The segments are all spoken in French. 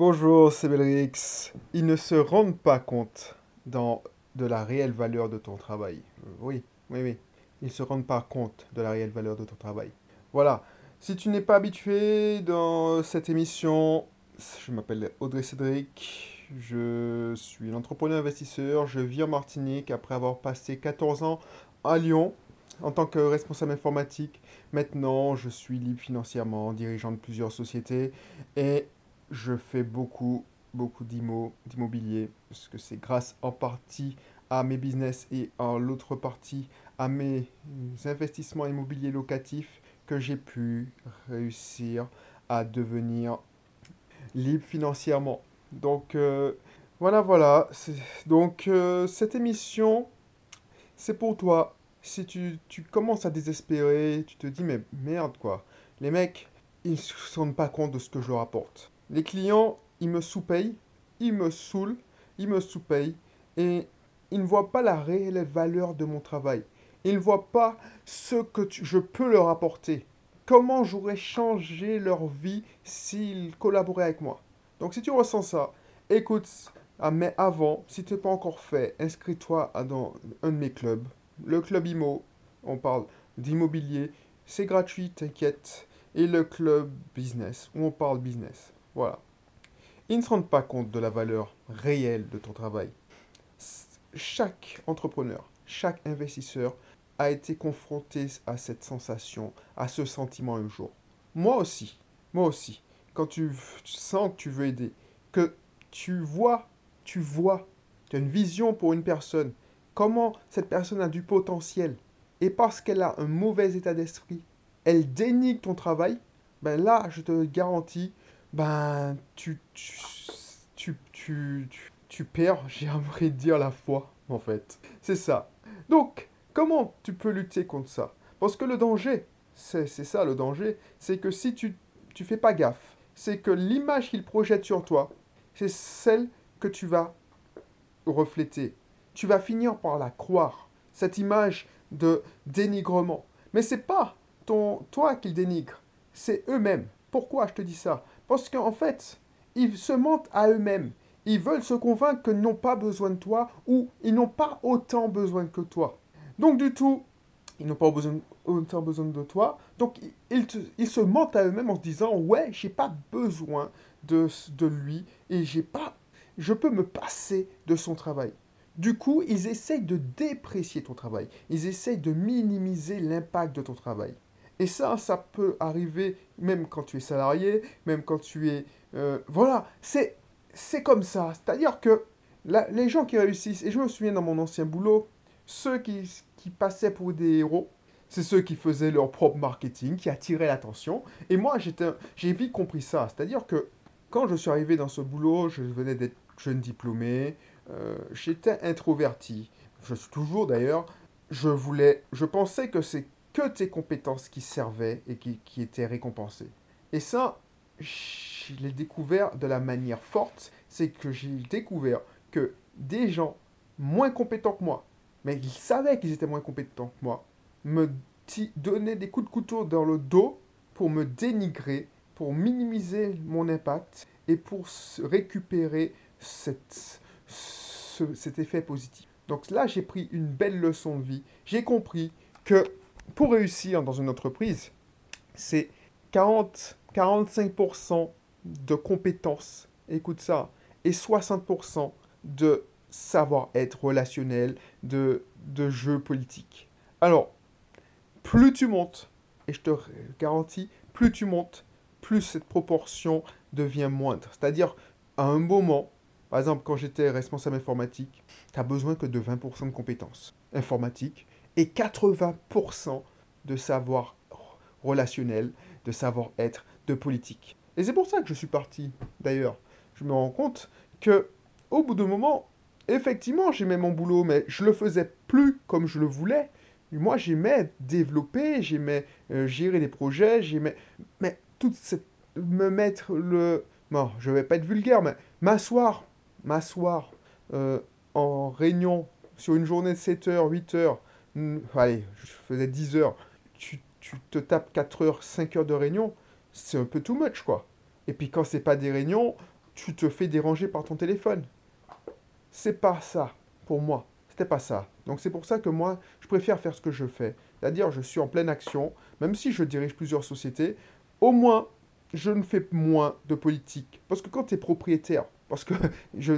Bonjour, c'est Belrix. Ils ne se rendent pas compte de la réelle valeur de ton travail. Euh, Oui, oui, oui. Ils ne se rendent pas compte de la réelle valeur de ton travail. Voilà. Si tu n'es pas habitué dans cette émission, je m'appelle Audrey Cédric. Je suis un entrepreneur investisseur. Je vis en Martinique après avoir passé 14 ans à Lyon en tant que responsable informatique. Maintenant, je suis libre financièrement, dirigeant de plusieurs sociétés et je fais beaucoup, beaucoup d'immo- d'immobilier, parce que c'est grâce en partie à mes business et en l'autre partie à mes investissements immobiliers locatifs que j'ai pu réussir à devenir libre financièrement. Donc euh, voilà, voilà. Donc euh, cette émission, c'est pour toi. Si tu, tu commences à désespérer, tu te dis mais merde quoi. Les mecs, ils ne se rendent pas compte de ce que je leur apporte. Les clients, ils me sous-payent, ils me saoulent, ils me sous-payent et ils ne voient pas la réelle valeur de mon travail. Ils ne voient pas ce que je peux leur apporter. Comment j'aurais changé leur vie s'ils collaboraient avec moi? Donc si tu ressens ça, écoute, ah, mais avant, si tu n'es pas encore fait, inscris-toi dans un de mes clubs. Le club IMO, on parle d'immobilier, c'est gratuit, t'inquiète. Et le club business, où on parle business. Voilà. Ils ne se rendent pas compte de la valeur réelle de ton travail. Chaque entrepreneur, chaque investisseur a été confronté à cette sensation, à ce sentiment un jour. Moi aussi, moi aussi. Quand tu sens que tu veux aider, que tu vois, tu vois, tu as une vision pour une personne, comment cette personne a du potentiel, et parce qu'elle a un mauvais état d'esprit, elle dénigre ton travail, ben là, je te garantis, ben tu, tu, tu, tu, tu, perds, j'ai envie dire, la foi, en fait. C'est ça. Donc, comment tu peux lutter contre ça? Parce que le danger, c'est ça le danger, c'est que si tu tu fais pas gaffe, c'est que l'image qu'il projette sur toi, c'est celle que tu vas refléter. Tu vas finir par la croire, cette image de dénigrement. Mais c'est pas ton, toi qu'ils dénigrent, c'est eux-mêmes. Pourquoi je te dis ça? Parce qu'en fait, ils se mentent à eux-mêmes. Ils veulent se convaincre qu'ils n'ont pas besoin de toi ou ils n'ont pas autant besoin que toi. Donc du tout, ils n'ont pas besoin, autant besoin de toi. Donc ils, ils se mentent à eux-mêmes en se disant ouais, j'ai pas besoin de, de lui et j'ai pas, je peux me passer de son travail. Du coup, ils essayent de déprécier ton travail. Ils essayent de minimiser l'impact de ton travail. Et ça, ça peut arriver même quand tu es salarié, même quand tu es... euh, voilà, c'est, comme ça. C'est-à-dire que la- les gens qui réussissent, et je me souviens dans mon ancien boulot, ceux qui, qui passaient pour des héros, c'est ceux qui faisaient leur propre marketing, qui attiraient l'attention. Et moi, j'ai vite compris ça. C'est-à-dire que quand je suis arrivé dans ce boulot, je venais d'être jeune diplômé, euh, j'étais introverti. Je suis toujours d'ailleurs. Je voulais, je pensais que c'est que tes compétences qui servaient et qui, qui étaient récompensées. Et ça, je l'ai découvert de la manière forte, c'est que j'ai découvert que des gens moins compétents que moi, mais ils savaient qu'ils étaient moins compétents que moi, me donnaient des coups de couteau dans le dos pour me dénigrer, pour minimiser mon impact et pour récupérer cette, ce- cet effet positif. Donc là, j'ai pris une belle leçon de vie. J'ai compris que pour réussir dans une entreprise, c'est 40, 45% de compétences, écoute ça, et 60% de savoir-être relationnel, de, de jeu politique. Alors, plus tu montes, et je te garantis, plus tu montes, plus cette proportion devient moindre. C'est-à-dire, à un moment, par exemple, quand j'étais responsable informatique, tu as besoin que de 20% de compétences informatiques et 80% de savoir relationnel, de savoir-être, de politique. Et c'est pour ça que je suis parti, d'ailleurs. Je me rends compte que, au bout d'un moment, effectivement, j'aimais mon boulot, mais je le faisais plus comme je le voulais. Moi, j'aimais développer, j'aimais euh, gérer des projets, j'aimais... Mais toute cette... me mettre le... Non, je vais pas être vulgaire, mais m'asseoir, m'asseoir euh, en réunion sur une journée de 7 heures, 8 heures, allez, je faisais 10 heures, tu, tu te tapes 4 heures, 5 heures de réunion, c'est un peu too much, quoi. Et puis quand c'est pas des réunions, tu te fais déranger par ton téléphone. C'est pas ça, pour moi. C'était pas ça. Donc c'est pour ça que moi, je préfère faire ce que je fais. C'est-à-dire, je suis en pleine action, même si je dirige plusieurs sociétés, au moins, je ne fais moins de politique. Parce que quand tu es propriétaire, parce que je,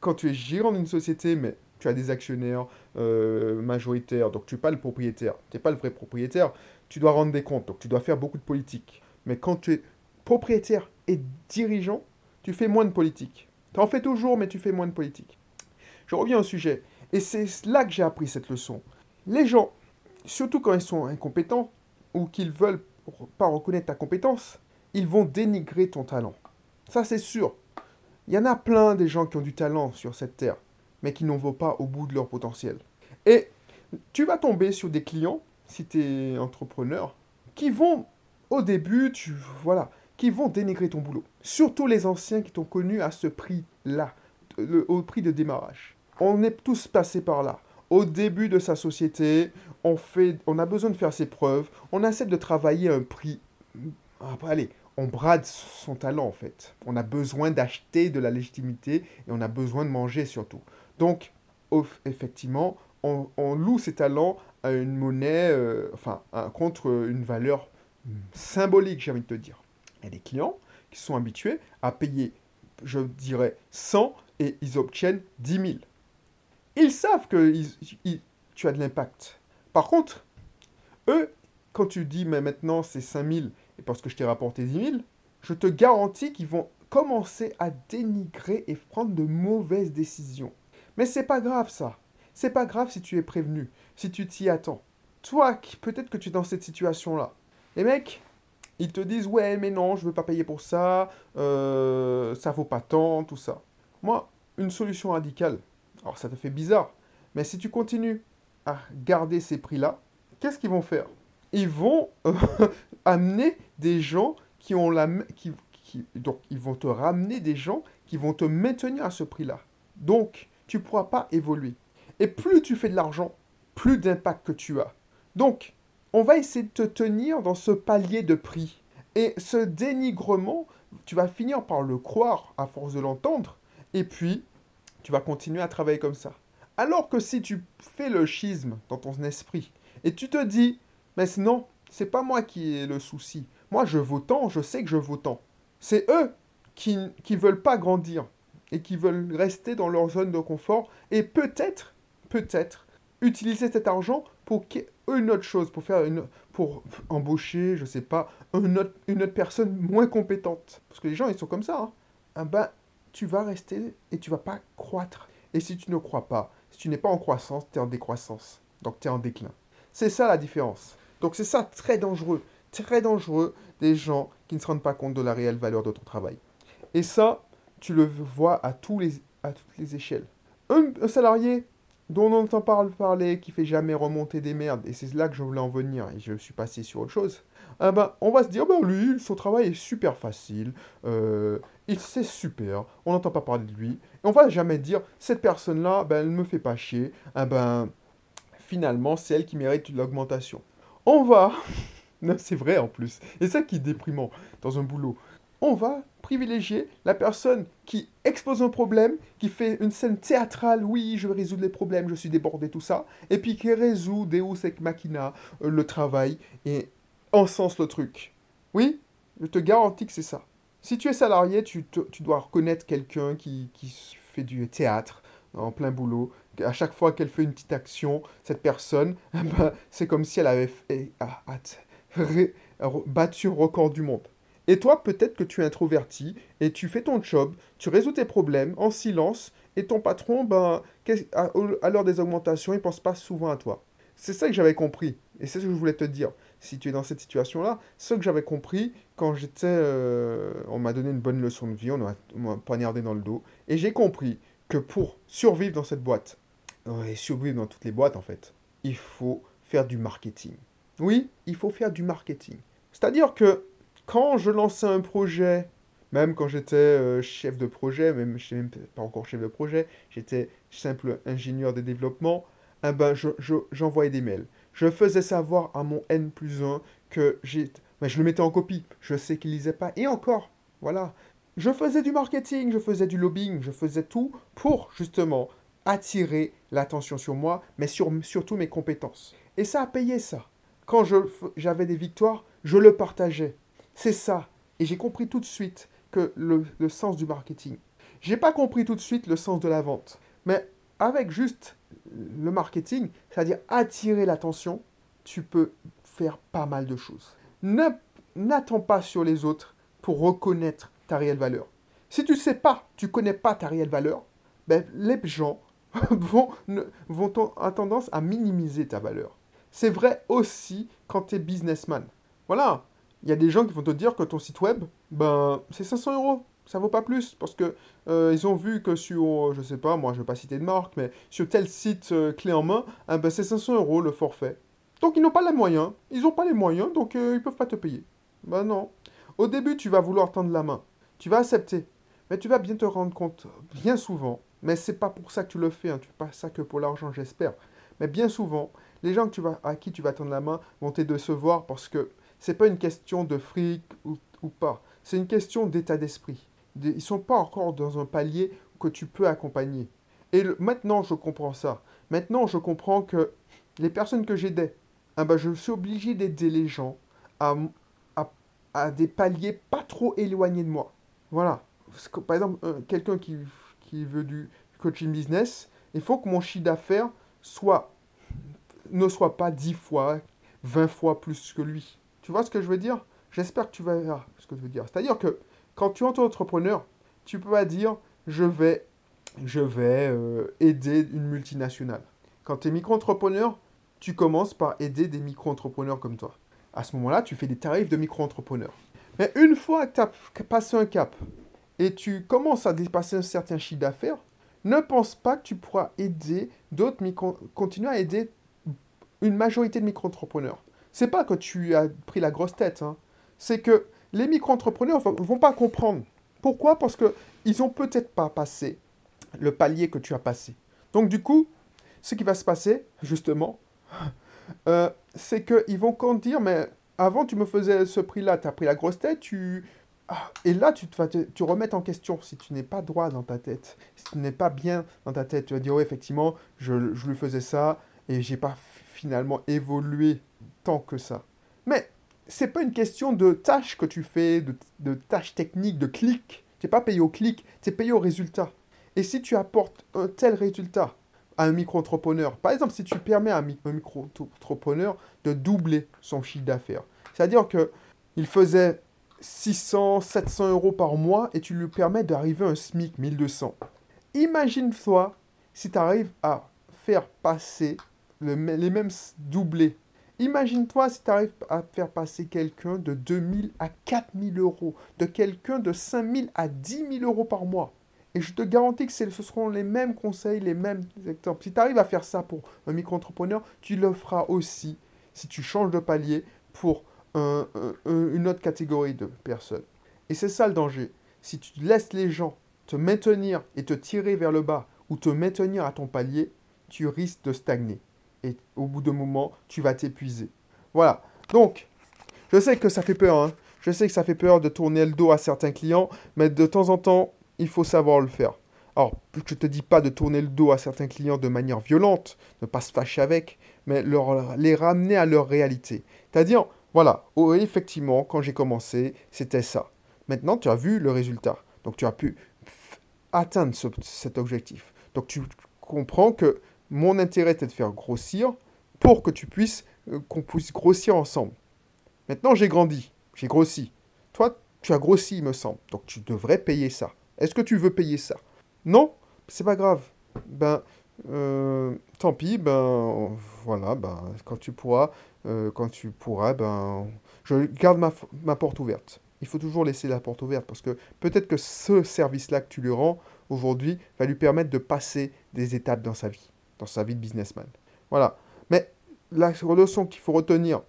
quand tu es gérant d'une société, mais tu as des actionnaires euh, majoritaires, donc tu n'es pas le propriétaire, tu n'es pas le vrai propriétaire, tu dois rendre des comptes, donc tu dois faire beaucoup de politique. Mais quand tu es propriétaire et dirigeant, tu fais moins de politique. Tu en fais toujours, mais tu fais moins de politique. Je reviens au sujet. Et c'est là que j'ai appris cette leçon. Les gens, surtout quand ils sont incompétents ou qu'ils veulent pas reconnaître ta compétence, ils vont dénigrer ton talent. Ça, c'est sûr. Il y en a plein des gens qui ont du talent sur cette terre, mais qui n'en vont pas au bout de leur potentiel. Et tu vas tomber sur des clients, si tu es entrepreneur, qui vont, au début, tu, voilà, qui vont dénigrer ton boulot. Surtout les anciens qui t'ont connu à ce prix-là, au prix de démarrage. On est tous passés par là. Au début de sa société, on, fait, on a besoin de faire ses preuves, on essaie de travailler à un prix. Ah, allez, on brade son talent en fait. On a besoin d'acheter de la légitimité et on a besoin de manger surtout. Donc, effectivement, on, loue ses talents à une monnaie, euh, enfin, contre une valeur symbolique, j'ai envie de te dire. Il y a des clients qui sont habitués à payer, je dirais, 100 et ils obtiennent 10 000. Ils savent que tu as de l'impact. Par contre, eux, quand tu dis, mais maintenant c'est 5 000 et parce que je t'ai rapporté 10 000, je te garantis qu'ils vont commencer à dénigrer et prendre de mauvaises décisions. Mais c'est pas grave ça. C'est pas grave si tu es prévenu, si tu t'y attends. Toi, peut-être que tu es dans cette situation-là. Les mecs, ils te disent ouais, mais non, je veux pas payer pour ça, euh, ça vaut pas tant, tout ça. Moi, une solution radicale. Alors ça te fait bizarre, mais si tu continues à garder ces prix-là, qu'est-ce qu'ils vont faire? Ils vont euh, amener des gens qui ont la qui, donc ils vont te ramener des gens qui vont te maintenir à ce prix-là. Donc tu ne pourras pas évoluer. Et plus tu fais de l'argent, plus d'impact que tu as. Donc on va essayer de te tenir dans ce palier de prix. Et ce dénigrement, tu vas finir par le croire à force de l'entendre, et puis tu vas continuer à travailler comme ça. Alors que si tu fais le schisme dans ton esprit, et tu te dis, mais non, c'est pas moi qui ai le souci. Moi, je vaux tant, je sais que je vaux tant. C'est eux qui ne veulent pas grandir et qui veulent rester dans leur zone de confort et peut-être, peut-être, utiliser cet argent pour une autre chose, pour faire une, pour embaucher, je sais pas, une autre, une autre personne moins compétente. Parce que les gens, ils sont comme ça. Hein. Ah ben, tu vas rester et tu vas pas croître. Et si tu ne crois pas, si tu n'es pas en croissance, tu es en décroissance. Donc tu es en déclin. C'est ça la différence. Donc c'est ça très dangereux. Très dangereux des gens qui ne se rendent pas compte de la réelle valeur de ton travail. Et ça, tu le vois à, tous les, à toutes les échelles. un salarié dont on entend parler, qui fait jamais remonter des merdes, et c'est là que je voulais en venir, et je suis passé sur autre chose, ah ben, on va se dire, ben lui, son travail est super facile, euh, c'est super, on n'entend pas parler de lui, et on va jamais dire, cette personne-là, ben, elle ne me fait pas chier, ah ben, finalement, c'est elle qui mérite l'augmentation. On va, non, c'est vrai en plus, et ça qui est déprimant dans un boulot, on va privilégier la personne qui expose un problème, qui fait une scène théâtrale, oui, je vais résoudre les problèmes, je suis débordé, tout ça, et puis qui résout Deus Ex Machina, euh, le travail, et encense le truc. Oui, je te garantis que c'est ça. Si tu es salarié, tu, dois reconnaître quelqu'un qui, fait du théâtre en plein boulot. À chaque fois qu'elle fait une petite action, cette personne, ben, c'est comme si elle avait fait, ah, battu un record du monde. Et toi, peut-être que tu es introverti et tu fais ton job, tu résous tes problèmes en silence et ton patron, ben, à, l'heure des augmentations, il pense pas souvent à toi. C'est ça que j'avais compris et c'est ce que je voulais te dire. Si tu es dans cette situation-là, ce que j'avais compris quand j'étais. Euh, on m'a donné une bonne leçon de vie, on m'a poignardé dans le dos et j'ai compris que pour survivre dans cette boîte, et survivre dans toutes les boîtes en fait, il faut faire du marketing. Oui, il faut faire du marketing. C'est-à-dire que quand je lançais un projet, même quand j'étais euh, chef de projet, même je même pas encore chef de projet, j'étais simple ingénieur de développement, eh ben, j'envoyais des mails. Je faisais savoir à mon N plus 1 que je le mettais en copie. Je sais qu'il lisait pas. Et encore, voilà. je faisais du marketing, je faisais du lobbying, je faisais tout pour justement attirer l'attention sur moi, mais sur, surtout mes compétences. Et ça a payé ça. Quand j'avais des victoires, je le partageais. C'est ça. Et j'ai compris tout de suite que le, le sens du marketing. J'ai pas compris tout de suite le sens de la vente. Mais avec juste le marketing, c'est-à-dire attirer l'attention, tu peux faire pas mal de choses. N'attends pas sur les autres pour reconnaître ta réelle valeur. Si tu sais pas, tu connais pas ta réelle valeur, ben, les gens vont, vont tendance à minimiser ta valeur. C'est vrai aussi quand tu es businessman. Voilà, il y a des gens qui vont te dire que ton site web, ben, c'est 500 euros. Ça vaut pas plus parce que euh, ils ont vu que sur, je sais pas, moi je vais pas citer de marque, mais sur tel site euh, clé en main, eh ben, c'est 500 euros le forfait. Donc ils n'ont pas les moyens, ils n'ont pas les moyens, donc euh, ils peuvent pas te payer. Ben non. Au début, tu vas vouloir tendre la main, tu vas accepter, mais tu vas bien te rendre compte, bien souvent, mais c'est pas pour ça que tu le fais, hein, tu fais pas ça que pour l'argent, j'espère. Mais bien souvent, les gens que tu vas, à qui tu vas tendre la main vont te décevoir parce que c'est pas une question de fric ou, pas, c'est une question d'état d'esprit. Ils ne sont pas encore dans un palier que tu peux accompagner. Et maintenant, je comprends ça. Maintenant, je comprends que les personnes que j'aidais, ah ben, je suis obligé d'aider les gens à, à, des paliers pas trop éloignés de moi. Voilà. par exemple, quelqu'un qui, qui veut du coaching business, il faut que mon chiffre d'affaires soit, ne soit pas 10 fois, 20 fois plus que lui. Tu vois ce que je veux dire? J'espère que tu vas ce que je veux dire. C'est-à-dire que quand tu es entrepreneur, tu peux pas dire je vais, je vais euh, aider une multinationale. Quand tu es micro-entrepreneur, tu commences par aider des micro-entrepreneurs comme toi. À ce moment-là, tu fais des tarifs de micro-entrepreneur. Mais une fois que tu as passé un cap et tu commences à dépasser un certain chiffre d'affaires, ne pense pas que tu pourras aider d'autres micro continuer à aider une majorité de micro-entrepreneurs c'est pas que tu as pris la grosse tête, hein. c'est que les micro-entrepreneurs ne vont pas comprendre. Pourquoi? Parce qu'ils n'ont peut-être pas passé le palier que tu as passé. Donc du coup, ce qui va se passer, justement, euh, c'est qu'ils vont quand dire, mais avant tu me faisais ce prix-là, tu as pris la grosse tête, tu... Ah, et là, tu te, remettre en question si tu n'es pas droit dans ta tête, si tu n'es pas bien dans ta tête. Tu vas dire, oui, effectivement, je, je lui faisais ça et j'ai pas finalement évolué que ça. Mais c'est pas une question de tâches que tu fais, de, tâches techniques, de clics. Tu n'es pas payé au clic, tu es payé au résultat. Et si tu apportes un tel résultat à un micro-entrepreneur, par exemple, si tu permets à un micro-entrepreneur de doubler son chiffre d'affaires, c'est-à-dire que il faisait 600, 700 euros par mois et tu lui permets d'arriver à un SMIC 1200. Imagine-toi si tu arrives à faire passer les mêmes doublés Imagine-toi si tu arrives à faire passer quelqu'un de 2000 à 4000 euros, de quelqu'un de 5000 à 10 000 euros par mois. Et je te garantis que ce seront les mêmes conseils, les mêmes exemples. Si tu arrives à faire ça pour un micro-entrepreneur, tu le feras aussi si tu changes de palier pour une autre catégorie de personnes. Et c'est ça le danger. Si tu laisses les gens te maintenir et te tirer vers le bas ou te maintenir à ton palier, tu risques de stagner et au bout d'un moment, tu vas t'épuiser. Voilà. Donc, je sais que ça fait peur. Hein. Je sais que ça fait peur de tourner le dos à certains clients, mais de temps en temps, il faut savoir le faire. Alors, je ne te dis pas de tourner le dos à certains clients de manière violente, ne pas se fâcher avec, mais leur, les ramener à leur réalité. C'est-à-dire, voilà, oh, effectivement, quand j'ai commencé, c'était ça. Maintenant, tu as vu le résultat. Donc, tu as pu atteindre cet objectif. Donc, tu comprends que mon intérêt était de faire grossir pour que tu puisses, euh, qu'on puisse grossir ensemble. Maintenant, j'ai grandi, j'ai grossi. Toi, tu as grossi, il me semble. Donc, tu devrais payer ça. Est-ce que tu veux payer ça? Non C'est pas grave. Ben, euh, tant pis, ben, voilà, ben, quand tu pourras, euh, quand tu pourras, ben, je garde ma, ma porte ouverte. Il faut toujours laisser la porte ouverte parce que peut-être que ce service-là que tu lui rends aujourd'hui va lui permettre de passer des étapes dans sa vie dans sa vie de businessman. Voilà. Mais la leçon qu'il faut retenir,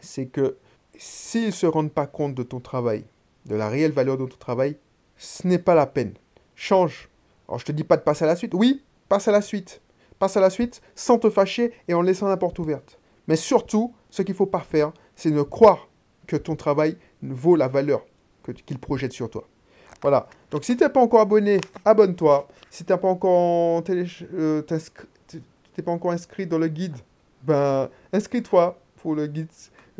c'est que s'ils ne se rendent pas compte de ton travail, de la réelle valeur de ton travail, ce n'est pas la peine. Change. Alors je te dis pas de passer à la suite. Oui, passe à la suite. Passe à la suite sans te fâcher et en laissant la porte ouverte. Mais surtout, ce qu'il ne faut pas faire, c'est ne croire que ton travail vaut la valeur qu'il projette sur toi. Voilà. Donc si t'es pas encore abonné, abonne-toi. Si t'es pas encore télé... euh, t'es pas encore inscrit dans le guide, ben inscris-toi pour le guide.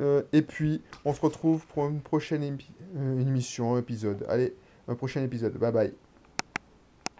Euh, et puis on se retrouve pour une prochaine euh, une émission, un épisode. Allez, un prochain épisode. Bye bye.